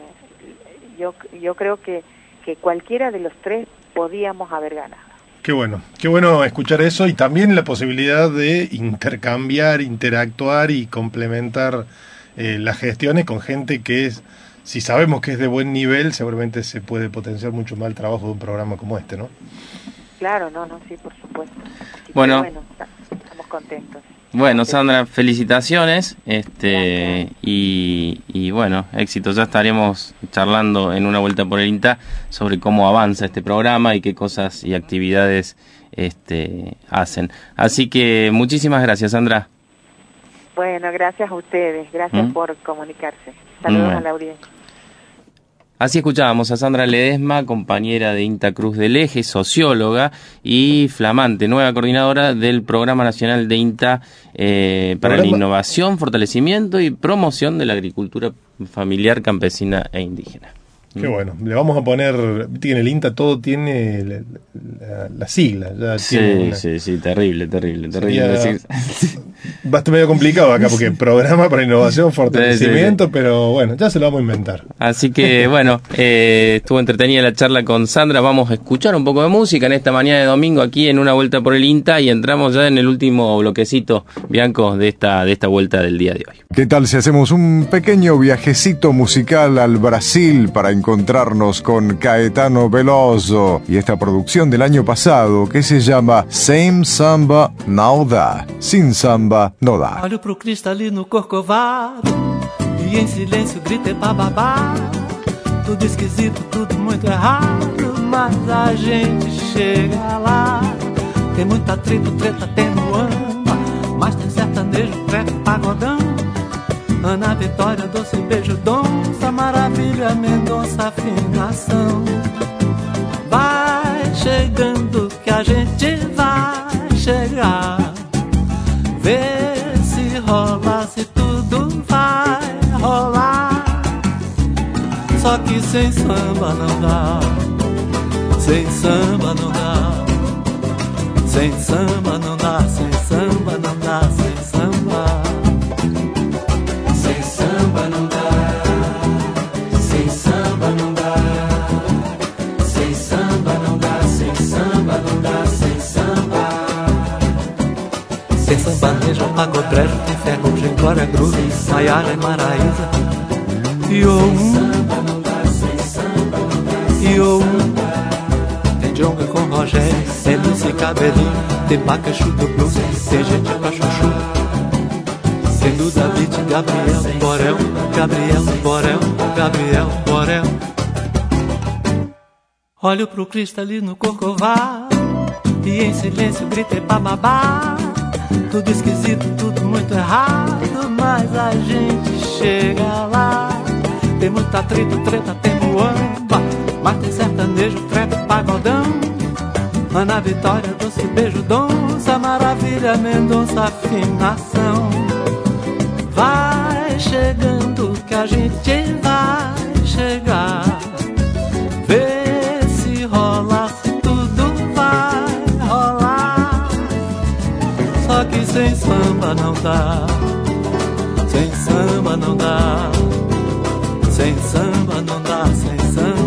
yo, yo creo que, que cualquiera de los tres podíamos haber ganado. Qué bueno, qué bueno escuchar eso y también la posibilidad de intercambiar, interactuar y complementar eh, las gestiones con gente que es, si sabemos que es de buen nivel, seguramente se puede potenciar mucho más el trabajo de un programa como este, ¿no? Claro, no, no, sí, por supuesto. bueno, estamos contentos. Bueno, Sandra, felicitaciones. Este y, bueno, éxito. Ya estaremos charlando en una vuelta por el INTA sobre cómo avanza este programa y qué cosas y actividades este, hacen. Así que muchísimas gracias, Sandra. Bueno, gracias a ustedes. Gracias ¿Mm? por comunicarse. Saludos a la audiencia. Así escuchábamos a Sandra Ledesma, compañera de INTA Cruz del Eje, socióloga y flamante, nueva coordinadora del Programa Nacional de INTA eh, para la Innovación, Fortalecimiento y Promoción de la Agricultura Familiar, Campesina e Indígena. Qué bueno. Le vamos a poner, tiene el INTA, todo tiene la, sigla. sí, sí, sí, terrible, terrible, terrible. Va a estar medio complicado acá porque programa para innovación, fortalecimiento, pero bueno, ya se lo vamos a inventar. Así que bueno, eh, estuvo entretenida la charla con Sandra. Vamos a escuchar un poco de música en esta mañana de domingo aquí en una vuelta por el INTA y entramos ya en el último bloquecito, Bianco, de esta, de esta vuelta del día de hoy. ¿Qué tal si hacemos un pequeño viajecito musical al Brasil para encontrarnos con Caetano Veloso y esta producción del año pasado que se llama Same Samba Now Da, Sin Samba No Da. Olho pro Cristo ali no Corcovado e em silêncio grita bababá. Tudo esquisito, tudo muito errado, mas a gente chega lá. Tem muita tribo, treta, tem muamba, mas tem sertanejo, treco, pagodão. Ana Vitória, doce beijo, donça, maravilha, Mendonça, afinação. sem samba não dá, sem samba não dá, sem samba não dá, sem samba não dá, sem samba. Sem samba não dá, sem samba não dá, sem samba não dá, sem samba não dá, sem samba. Sem sambanejo, pagodrejo, tem ferrugem, glória, groove, Maiara e Maraísa, e ou o tem Jonga com Rogério, tem Lucy Cabelinho, tem Pacachu do Blues, tem gente com a chuchu. Tem do David, Gabriel, Borel, Gabriel, Borel, Gabriel, Borel. Olho pro Cristo ali no Corcovado e em silêncio gritei bababá. Tudo esquisito, tudo muito errado, mas a gente chega lá. Tem muita treta, treta, tem muamba, mas sertanejo, trap, pagodão. Ana Vitória, doce beijo, donça, maravilha, Mendonça, afinação. Vai chegando que a gente vai chegar. Vê se rola, se tudo vai rolar. Só que sem samba não dá. Sem samba não dá. Sem samba não dá, sem samba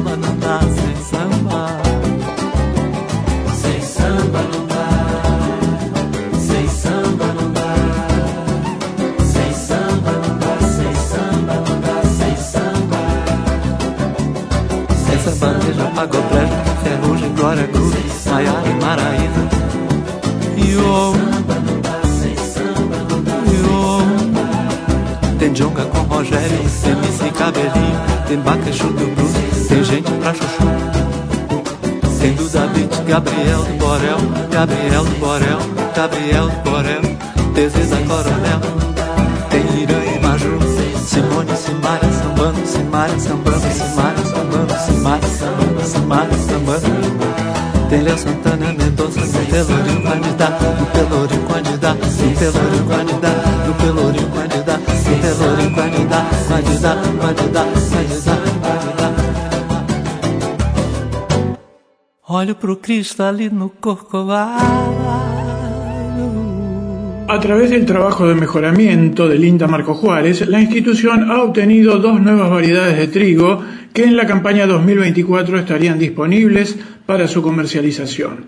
Agora ferrugem, glória, cruz, Maiara e Maraíza. E o Tem jonga com Rogério, tem MC Cabelinho, tem Bacachu do Blues, tem gente pra chuchu. Tem Duda Beat, Gabriel do Borel, Gabriel do Borel, Gabriel do Borel, Teseza Coronel, tem Irã e Maju, Simone, Simaria, sambando, Simaria, sambando, Simaria, sambando, Simaria, sambando, Simaria, sambando. Tem Léo Santana, Mendonça, no Pelourinho, candidato, no Pelourinho, candidato, no Pelourinho, candidato, candidato, candidato, candidato. Olho pro Cristo ali no Corcovado. A través del trabajo de mejoramiento del INTA Marco Juárez, la institución ha obtenido dos nuevas variedades de trigo que en la campaña 2024 estarían disponibles para su comercialización.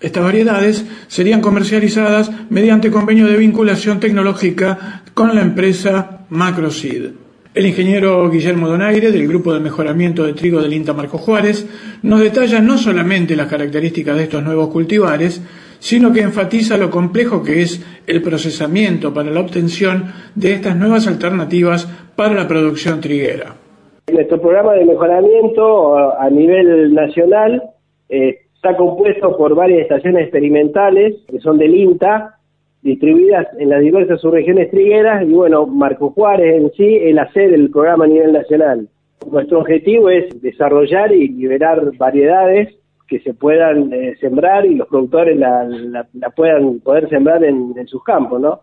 Estas variedades serían comercializadas mediante convenio de vinculación tecnológica con la empresa Macroseed. El ingeniero Guillermo Donaire, del Grupo de Mejoramiento de Trigo del INTA Marco Juárez, nos detalla no solamente las características de estos nuevos cultivares, sino que enfatiza lo complejo que es el procesamiento para la obtención de estas nuevas alternativas para la producción triguera. Nuestro programa de mejoramiento a nivel nacional eh, está compuesto por varias estaciones experimentales que son del INTA, distribuidas en las diversas subregiones trigueras y bueno, Marco Juárez en sí la sede del programa a nivel nacional. Nuestro objetivo es desarrollar y liberar variedades que se puedan eh, sembrar y los productores la, puedan poder sembrar en, sus campos, ¿no?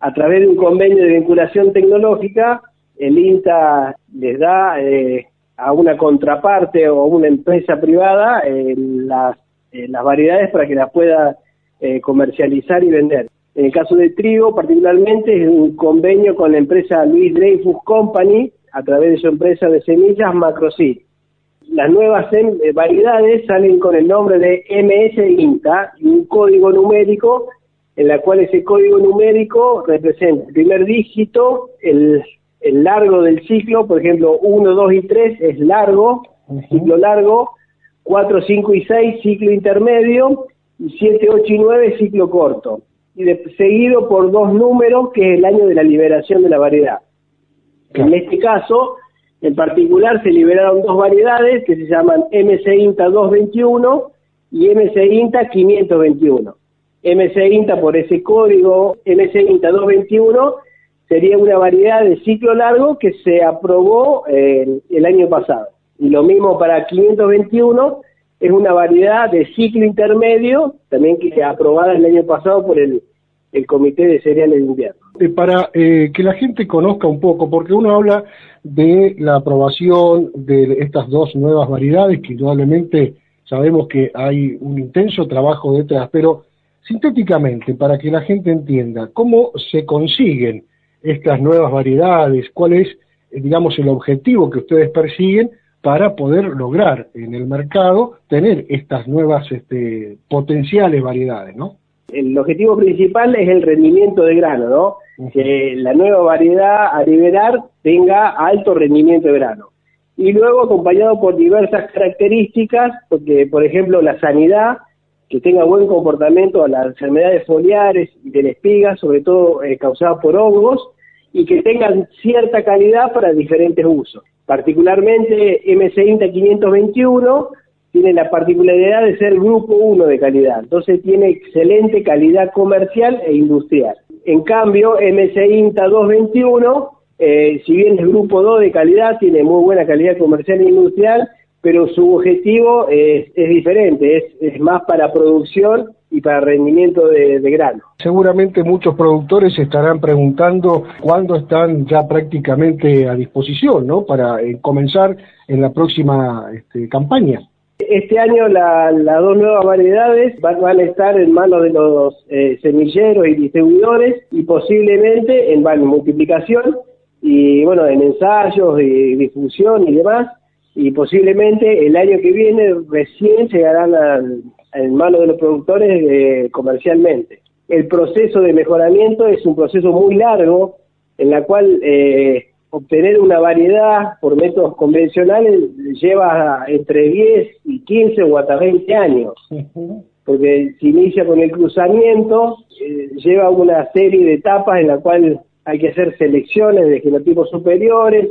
A través de un convenio de vinculación tecnológica, el INTA les da eh, a una contraparte o a una empresa privada eh, las, las variedades para que las pueda comercializar y vender. En el caso de trigo, particularmente, es un convenio con la empresa Luis Dreyfus Company, a través de su empresa de semillas Macroseed. Las nuevas variedades salen con el nombre de MS INTA y un código numérico en la cual ese código numérico representa el primer dígito, el, el largo del ciclo, por ejemplo, 1, 2 y 3 es largo, ciclo largo, 4, 5 y 6 ciclo intermedio, y 7, 8 y 9 ciclo corto, y de, seguido por dos números que es el año de la liberación de la variedad. En este caso, en particular, se liberaron dos variedades que se llaman MC INTA 221 y MC INTA 521. MC INTA por ese código MC INTA 221 sería una variedad de ciclo largo que se aprobó eh, el año pasado. Y lo mismo para 521 es una variedad de ciclo intermedio, también que aprobada el año pasado por el, el Comité de Cereales de Invierno. Eh, para eh, que la gente conozca un poco, porque uno habla de la aprobación de estas dos nuevas variedades, que indudablemente sabemos que hay un intenso trabajo detrás, pero sintéticamente, para que la gente entienda, ¿cómo se consiguen estas nuevas variedades? ¿Cuál es, eh, digamos, el objetivo que ustedes persiguen para poder lograr en el mercado tener estas nuevas este, potenciales variedades, ¿no? El objetivo principal es el rendimiento de grano, ¿no? Que la nueva variedad a liberar tenga alto rendimiento de grano. Y luego acompañado por diversas características, porque por ejemplo la sanidad, que tenga buen comportamiento a las enfermedades foliares y de la espiga, sobre todo eh, causadas por hongos, y que tengan cierta calidad para diferentes usos. Particularmente MC INTA 521 tiene la particularidad de ser grupo 1 de calidad, entonces tiene excelente calidad comercial e industrial. En cambio, MC INTA 221, eh, si bien es grupo 2 de calidad, tiene muy buena calidad comercial e industrial, pero su objetivo es, diferente, es, más para producción y para rendimiento de, grano. Seguramente muchos productores estarán preguntando cuándo están ya prácticamente a disposición, ¿no? Para eh, comenzar en la próxima este, campaña. Este año las dos nuevas variedades van, a estar en manos de los eh, semilleros y distribuidores y posiblemente en, en multiplicación y bueno, en ensayos y difusión y demás y posiblemente el año que viene recién llegarán al, en manos de los productores eh, comercialmente. El proceso de mejoramiento es un proceso muy largo en la cual eh, obtener una variedad por métodos convencionales lleva entre 10 y 15 o hasta 20 años. Porque se inicia con el cruzamiento, eh, lleva una serie de etapas en la cual hay que hacer selecciones de genotipos superiores,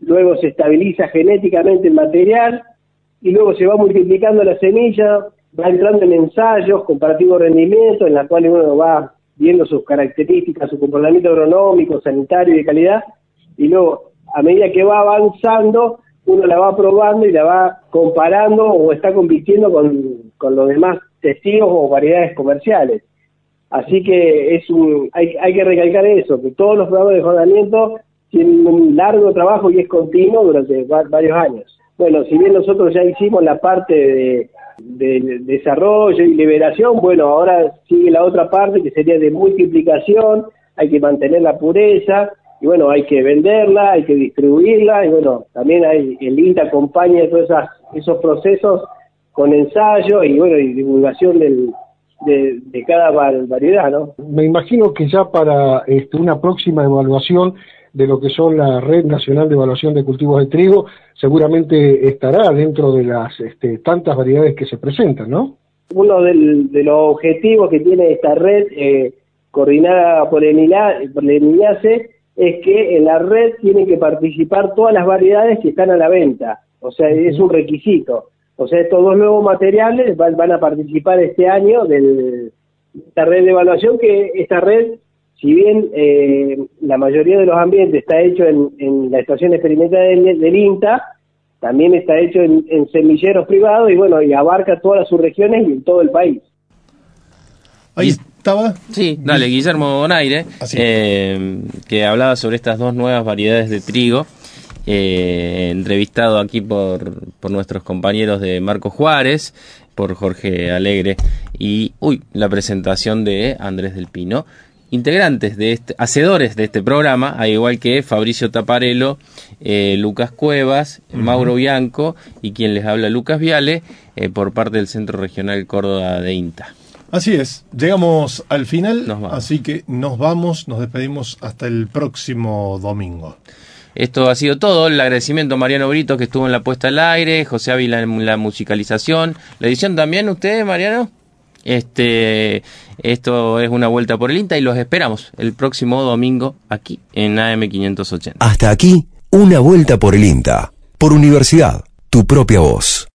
luego se estabiliza genéticamente el material y luego se va multiplicando la semilla, va entrando en ensayos comparativos de rendimiento en la cual uno va viendo sus características, su comportamiento agronómico, sanitario y de calidad y luego a medida que va avanzando uno la va probando y la va comparando o está compitiendo con, los demás testigos o variedades comerciales. Así que es un, hay, hay que recalcar eso, que todos los programas de jornamiento tiene un largo trabajo y es continuo durante varios años. Bueno, si bien nosotros ya hicimos la parte de, desarrollo y liberación, bueno, ahora sigue la otra parte que sería de multiplicación, hay que mantener la pureza, y bueno, hay que venderla, hay que distribuirla, y bueno, también hay, el INTA acompaña todos esos procesos con ensayo y bueno, y divulgación del, de, de, cada variedad, ¿no? Me imagino que ya para este, una próxima evaluación de lo que son la Red Nacional de Evaluación de Cultivos de Trigo, seguramente estará dentro de las este, tantas variedades que se presentan, ¿no? Uno de los objetivos que tiene esta red, eh, coordinada por el, por es que en la red tienen que participar todas las variedades que están a la venta. O sea, es un requisito. O sea, estos dos nuevos materiales van, van a participar este año de esta red de evaluación, que esta red si bien eh, la mayoría de los ambientes está hecho en, la estación experimental del, INTA, también está hecho en, semilleros privados y bueno, y abarca todas las subregiones y en todo el país. Ahí estaba. Sí, dale, Guillermo Bonaire, eh, que hablaba sobre estas dos nuevas variedades de trigo. Eh, entrevistado aquí por, por nuestros compañeros de Marco Juárez, por Jorge Alegre y uy, la presentación de Andrés del Pino integrantes de este, hacedores de este programa, al igual que Fabricio Taparelo, eh, Lucas Cuevas, Mauro Bianco y quien les habla Lucas Viale eh, por parte del Centro Regional Córdoba de INTA. Así es, llegamos al final, así que nos vamos, nos despedimos hasta el próximo domingo. Esto ha sido todo. El agradecimiento a Mariano Brito que estuvo en la puesta al aire, José Ávila en la musicalización. La edición también, ¿ustedes, Mariano? Este, esto es una vuelta por el INTA y los esperamos el próximo domingo aquí en AM580. Hasta aquí, una vuelta por el INTA. Por Universidad, tu propia voz.